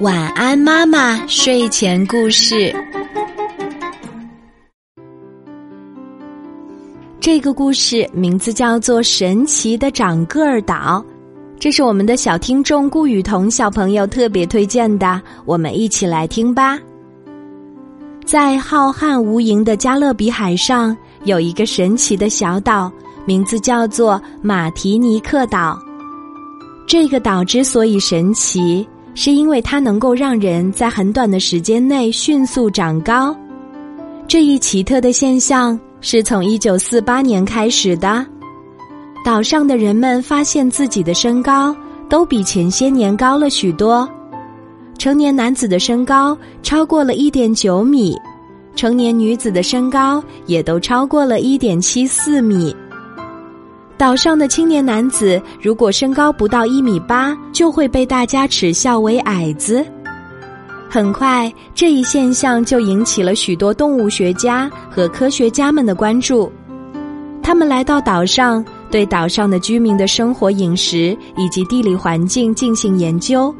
晚安，妈妈。睡前故事。这个故事名字叫做《神奇的长个儿岛》，这是我们的小听众顾雨桐小朋友特别推荐的，我们一起来听吧。在浩瀚无垠的加勒比海上，有一个神奇的小岛，名字叫做马提尼克岛。这个岛之所以神奇，是因为它能够让人在很短的时间内迅速长高。这一奇特的现象是从一九四八年开始的。岛上的人们发现自己的身高都比前些年高了许多。成年男子的身高超过了一点九米，成年女子的身高也都超过了一点七四米。岛上的青年男子如果身高不到一米八，就会被大家耻笑为矮子。很快，这一现象就引起了许多动物学家和科学家们的关注。他们来到岛上，对岛上的居民的生活、饮食以及地理环境进行研究。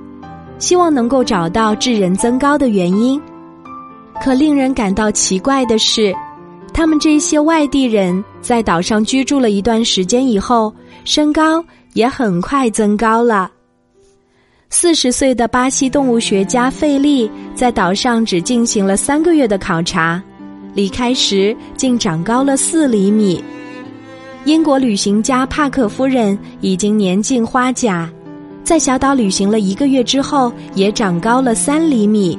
希望能够找到致人增高的原因，可令人感到奇怪的是，他们这些外地人在岛上居住了一段时间以后，身高也很快增高了。四十岁的巴西动物学家费利在岛上只进行了三个月的考察，离开时竟长高了四厘米。英国旅行家帕克夫人已经年近花甲。在小岛旅行了一个月之后，也长高了三厘米。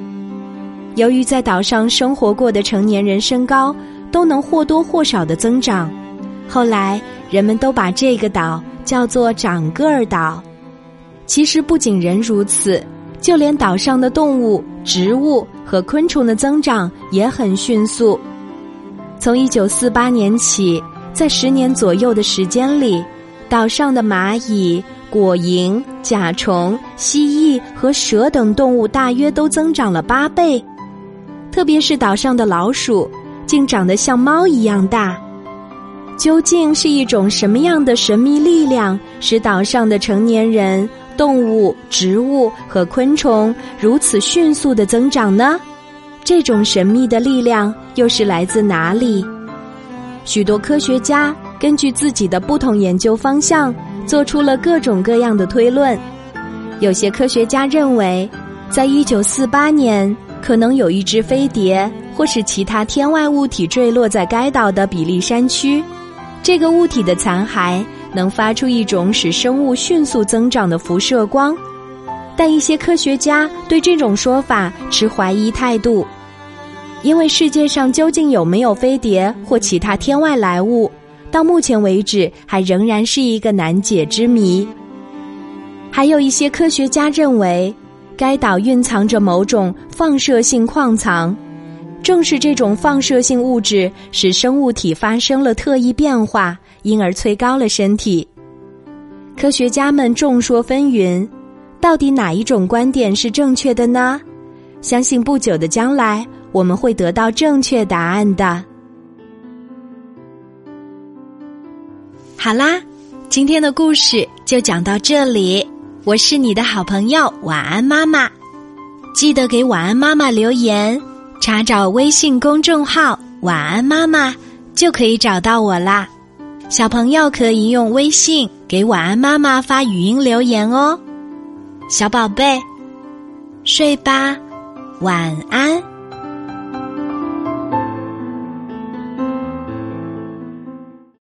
由于在岛上生活过的成年人身高都能或多或少的增长，后来人们都把这个岛叫做“长个儿岛”。其实不仅人如此，就连岛上的动物、植物和昆虫的增长也很迅速。从一九四八年起，在十年左右的时间里，岛上的蚂蚁。果蝇、甲虫、蜥蜴和蛇等动物大约都增长了八倍，特别是岛上的老鼠，竟长得像猫一样大。究竟是一种什么样的神秘力量，使岛上的成年人、动物、植物和昆虫如此迅速的增长呢？这种神秘的力量又是来自哪里？许多科学家根据自己的不同研究方向。做出了各种各样的推论，有些科学家认为，在一九四八年，可能有一只飞碟或是其他天外物体坠落在该岛的比利山区，这个物体的残骸能发出一种使生物迅速增长的辐射光，但一些科学家对这种说法持怀疑态度，因为世界上究竟有没有飞碟或其他天外来物？到目前为止，还仍然是一个难解之谜。还有一些科学家认为，该岛蕴藏着某种放射性矿藏，正是这种放射性物质使生物体发生了特异变化，因而催高了身体。科学家们众说纷纭，到底哪一种观点是正确的呢？相信不久的将来，我们会得到正确答案的。好啦，今天的故事就讲到这里。我是你的好朋友晚安妈妈，记得给晚安妈妈留言，查找微信公众号“晚安妈妈”就可以找到我啦。小朋友可以用微信给晚安妈妈发语音留言哦。小宝贝，睡吧，晚安。